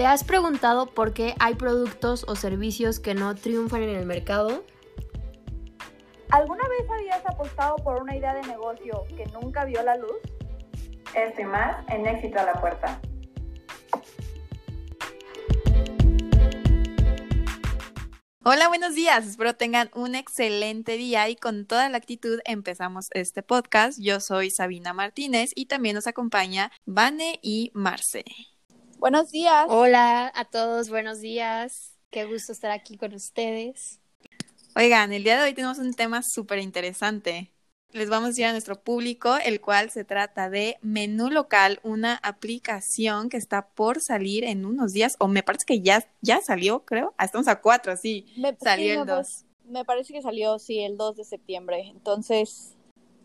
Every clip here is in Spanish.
¿Te has preguntado por qué hay productos o servicios que no triunfan en el mercado? ¿Alguna vez habías apostado por una idea de negocio que nunca vio la luz? Esto y más en Éxito a la Puerta. Hola, buenos días. Espero tengan un excelente día y con toda la actitud empezamos este podcast. Yo soy Sabina Martínez y también nos acompaña Vane y Marce. Buenos días. Hola a todos, buenos días. Qué gusto estar aquí con ustedes. Oigan, el día de hoy tenemos un tema súper interesante les vamos a decir a nuestro público, el cual se trata de Menú Local, una aplicación que está por salir en unos días, o me parece que ya, ya salió, creo. Ah, estamos a cuatro, sí. Me, salió el 2. Me parece que salió, sí, el 2 de septiembre. Entonces,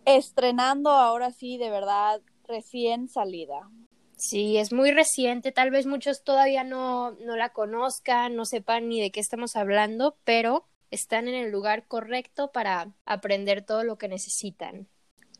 estrenando ahora sí, de verdad, recién salida. Sí, es muy reciente, tal vez muchos todavía no, no la conozcan, no sepan ni de qué estamos hablando, pero están en el lugar correcto para aprender todo lo que necesitan.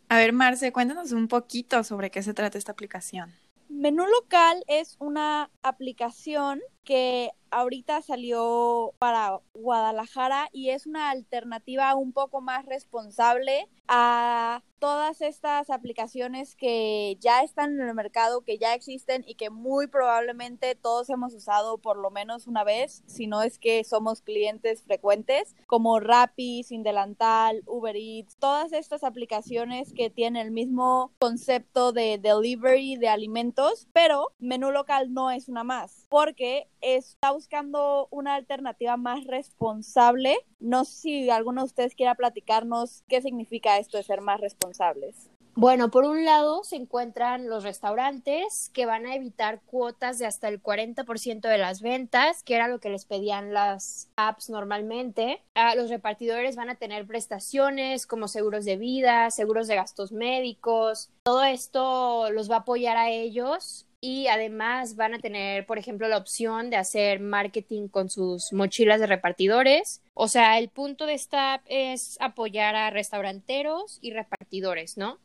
A ver, Marce, cuéntanos un poquito sobre qué se trata esta aplicación. Menú local es una aplicación que ahorita salió para Guadalajara y es una alternativa un poco más responsable a todas estas aplicaciones que ya están en el mercado, que ya existen y que muy probablemente todos hemos usado por lo menos una vez, si no es que somos clientes frecuentes, como Rappi, Sin Delantal, Uber Eats, todas estas aplicaciones que tienen el mismo concepto de delivery de alimentos, pero menú local no es una más, porque está buscando una alternativa más responsable. No sé si alguno de ustedes quiera platicarnos qué significa esto de ser más responsables. Bueno, por un lado se encuentran los restaurantes que van a evitar cuotas de hasta el 40% de las ventas, que era lo que les pedían las apps normalmente. Ah, los repartidores van a tener prestaciones como seguros de vida, seguros de gastos médicos. Todo esto los va a apoyar a ellos y además van a tener, por ejemplo, la opción de hacer marketing con sus mochilas de repartidores. O sea, el punto de esta es apoyar a restauranteros y repartidores, ¿no?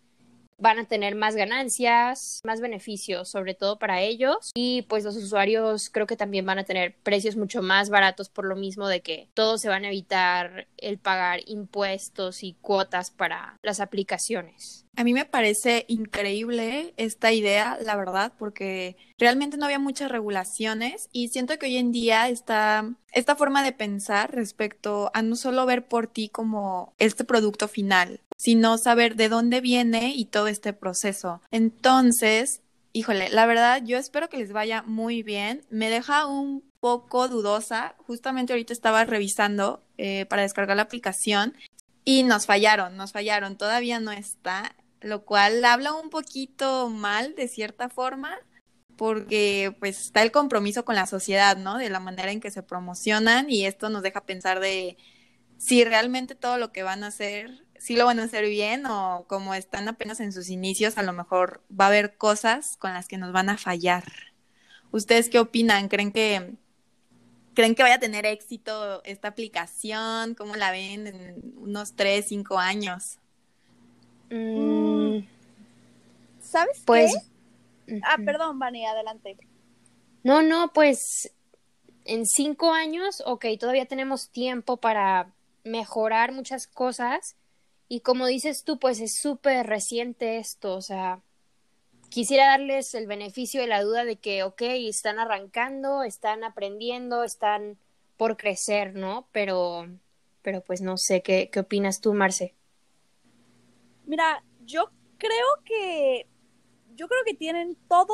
van a tener más ganancias, más beneficios, sobre todo para ellos. Y pues los usuarios creo que también van a tener precios mucho más baratos por lo mismo de que todos se van a evitar el pagar impuestos y cuotas para las aplicaciones. A mí me parece increíble esta idea, la verdad, porque realmente no había muchas regulaciones y siento que hoy en día está esta forma de pensar respecto a no solo ver por ti como este producto final, sino saber de dónde viene y todo este proceso. Entonces, híjole, la verdad, yo espero que les vaya muy bien. Me deja un poco dudosa. Justamente ahorita estaba revisando eh, para descargar la aplicación y nos fallaron, nos fallaron. Todavía no está, lo cual habla un poquito mal de cierta forma porque pues está el compromiso con la sociedad, ¿no? De la manera en que se promocionan y esto nos deja pensar de si realmente todo lo que van a hacer sí lo van a hacer bien o como están apenas en sus inicios, a lo mejor va a haber cosas con las que nos van a fallar. ¿Ustedes qué opinan? ¿Creen que creen que vaya a tener éxito esta aplicación? ¿Cómo la ven en unos tres, cinco años? Mm. ¿Sabes pues, qué? Ah, perdón, Vani, adelante. No, no, pues en cinco años, ok, todavía tenemos tiempo para mejorar muchas cosas, y como dices tú, pues es súper reciente esto, o sea, quisiera darles el beneficio de la duda de que, ok, están arrancando, están aprendiendo, están por crecer, ¿no? Pero, pero pues no sé, ¿qué, qué opinas tú, Marce? Mira, yo creo que, yo creo que tienen todo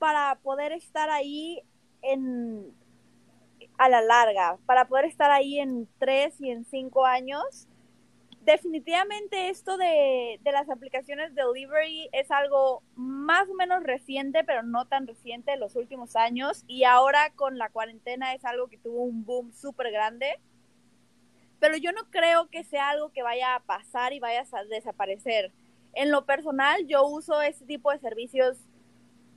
para poder estar ahí en, a la larga, para poder estar ahí en tres y en cinco años definitivamente esto de, las aplicaciones de delivery es algo más o menos reciente, pero no tan reciente en los últimos años. Y ahora con la cuarentena es algo que tuvo un boom súper grande. Pero yo no creo que sea algo que vaya a pasar y vaya a desaparecer. En lo personal, yo uso este tipo de servicios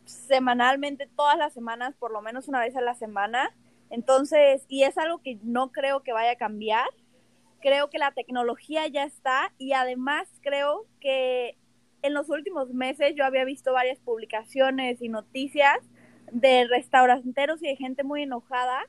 semanalmente, todas las semanas, por lo menos una vez a la semana. Entonces, y es algo que no creo que vaya a cambiar creo que la tecnología ya está y además creo que en los últimos meses yo había visto varias publicaciones y noticias de restauranteros y de gente muy enojada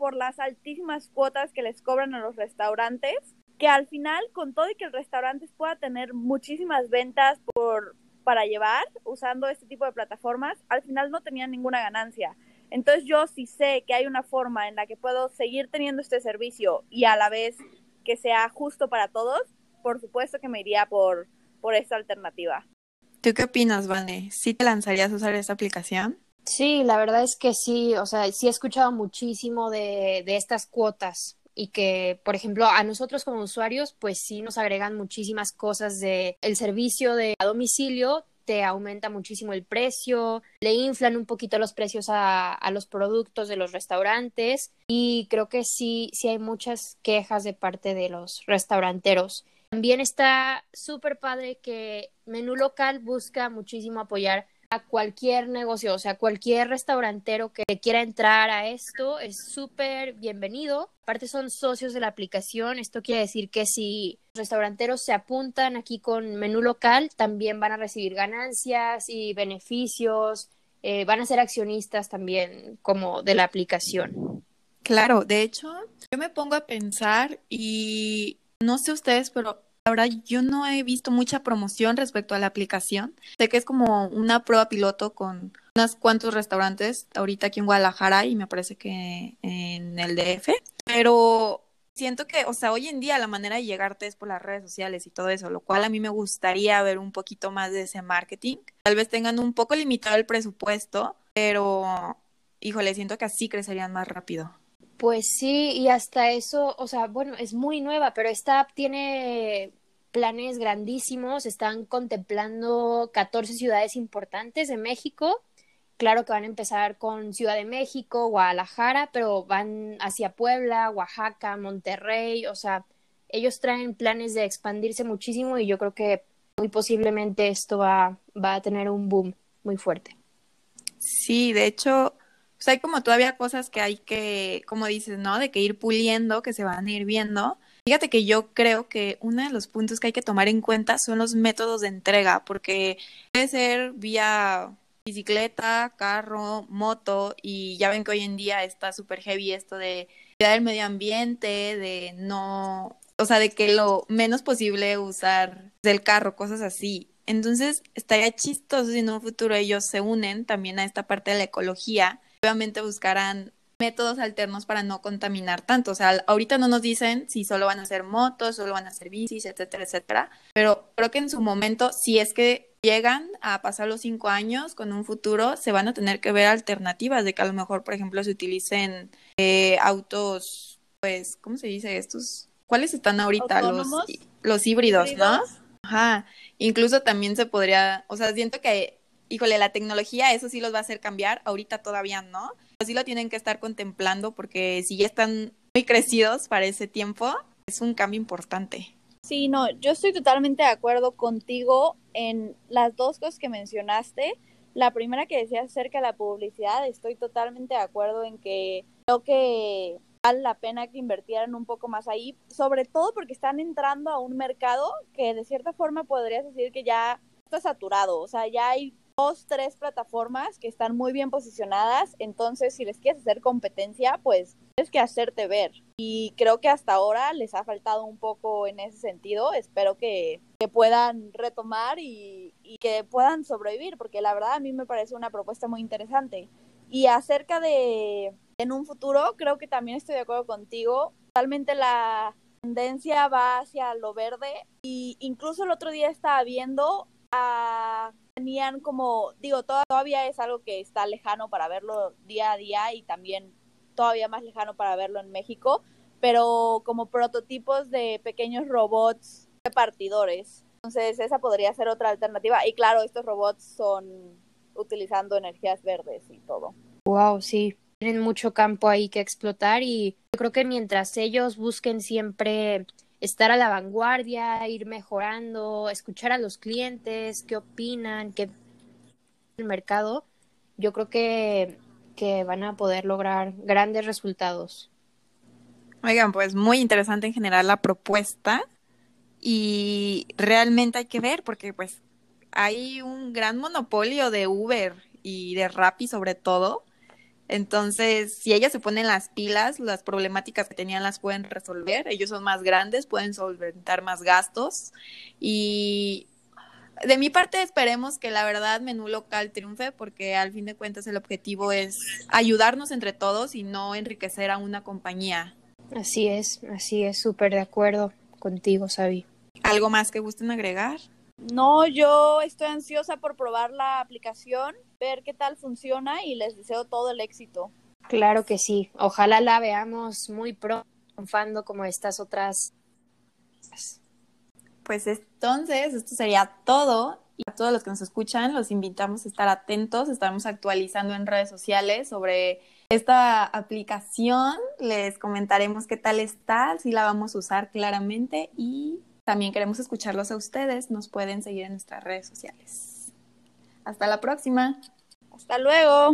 por las altísimas cuotas que les cobran a los restaurantes, que al final, con todo y que el restaurante pueda tener muchísimas ventas por, para llevar usando este tipo de plataformas, al final no tenían ninguna ganancia. Entonces yo sí sé que hay una forma en la que puedo seguir teniendo este servicio y a la vez que sea justo para todos, por supuesto que me iría por, por esta alternativa. ¿Tú qué opinas, Vane? ¿Sí te lanzarías a usar esta aplicación? Sí, la verdad es que sí, o sea, sí he escuchado muchísimo de, de estas cuotas y que, por ejemplo, a nosotros como usuarios, pues sí nos agregan muchísimas cosas de el servicio de a domicilio, te aumenta muchísimo el precio, le inflan un poquito los precios a, a, los productos de los restaurantes y creo que sí, sí hay muchas quejas de parte de los restauranteros. También está súper padre que Menú Local busca muchísimo apoyar a cualquier negocio, o sea, cualquier restaurantero que quiera entrar a esto es súper bienvenido. Aparte son socios de la aplicación, esto quiere decir que si restauranteros se apuntan aquí con menú local, también van a recibir ganancias y beneficios, eh, van a ser accionistas también como de la aplicación. Claro, de hecho, yo me pongo a pensar y no sé ustedes, pero Ahora yo no he visto mucha promoción respecto a la aplicación. Sé que es como una prueba piloto con unos cuantos restaurantes ahorita aquí en Guadalajara y me parece que en el DF. Pero siento que, o sea, hoy en día la manera de llegarte es por las redes sociales y todo eso, lo cual a mí me gustaría ver un poquito más de ese marketing. Tal vez tengan un poco limitado el presupuesto, pero híjole, siento que así crecerían más rápido. Pues sí, y hasta eso, o sea, bueno, es muy nueva, pero esta app tiene planes grandísimos, están contemplando 14 ciudades importantes de México. Claro que van a empezar con Ciudad de México, Guadalajara, pero van hacia Puebla, Oaxaca, Monterrey, o sea, ellos traen planes de expandirse muchísimo y yo creo que muy posiblemente esto va, va a tener un boom muy fuerte. Sí, de hecho, pues hay como todavía cosas que hay que, como dices, ¿no? De que ir puliendo, que se van a ir viendo. Fíjate que yo creo que uno de los puntos que hay que tomar en cuenta son los métodos de entrega, porque puede ser vía bicicleta, carro, moto, y ya ven que hoy en día está súper heavy esto de cuidar el medio ambiente, de no, o sea, de que lo menos posible usar del carro, cosas así. Entonces, estaría chistoso si en un futuro ellos se unen también a esta parte de la ecología. Obviamente buscarán métodos alternos para no contaminar tanto. O sea, ahorita no nos dicen si solo van a ser motos, solo van a ser bicis, etcétera, etcétera. Pero creo que en su momento, si es que llegan a pasar los cinco años con un futuro, se van a tener que ver alternativas de que a lo mejor, por ejemplo, se utilicen eh, autos, pues, ¿cómo se dice estos? ¿Cuáles están ahorita? Los, los híbridos, ¿no? Ajá. Incluso también se podría, o sea, siento que, híjole, la tecnología, eso sí los va a hacer cambiar, ahorita todavía no sí lo tienen que estar contemplando porque si ya están muy crecidos para ese tiempo, es un cambio importante. Sí, no, yo estoy totalmente de acuerdo contigo en las dos cosas que mencionaste. La primera que decías acerca de la publicidad, estoy totalmente de acuerdo en que creo que vale la pena que invirtieran un poco más ahí, sobre todo porque están entrando a un mercado que de cierta forma podrías decir que ya está saturado, o sea, ya hay dos, tres plataformas que están muy bien posicionadas, entonces si les quieres hacer competencia, pues tienes que hacerte ver. Y creo que hasta ahora les ha faltado un poco en ese sentido. Espero que, que puedan retomar y, y, que puedan sobrevivir, porque la verdad a mí me parece una propuesta muy interesante. Y acerca de en un futuro, creo que también estoy de acuerdo contigo. Totalmente la tendencia va hacia lo verde y incluso el otro día estaba viendo a tenían como, digo, todavía es algo que está lejano para verlo día a día y también todavía más lejano para verlo en México, pero como prototipos de pequeños robots repartidores. Entonces esa podría ser otra alternativa. Y claro, estos robots son utilizando energías verdes y todo. Wow, sí. Tienen mucho campo ahí que explotar y yo creo que mientras ellos busquen siempre estar a la vanguardia, ir mejorando, escuchar a los clientes, qué opinan, qué el mercado, yo creo que, que van a poder lograr grandes resultados. Oigan, pues muy interesante en general la propuesta y realmente hay que ver porque pues hay un gran monopolio de Uber y de Rappi sobre todo. Entonces, si ellas se ponen las pilas, las problemáticas que tenían las pueden resolver. Ellos son más grandes, pueden solventar más gastos. Y de mi parte esperemos que la verdad menú local triunfe porque al fin de cuentas el objetivo es ayudarnos entre todos y no enriquecer a una compañía. Así es, así es, súper de acuerdo contigo, Sabi. ¿Algo más que gusten agregar? No, yo estoy ansiosa por probar la aplicación, ver qué tal funciona y les deseo todo el éxito. Claro que sí. Ojalá la veamos muy pronto triunfando como estas otras. Pues entonces, esto sería todo. Y a todos los que nos escuchan, los invitamos a estar atentos. Estaremos actualizando en redes sociales sobre esta aplicación. Les comentaremos qué tal está, si la vamos a usar claramente y también queremos escucharlos a ustedes. Nos pueden seguir en nuestras redes sociales. Hasta la próxima. Hasta luego.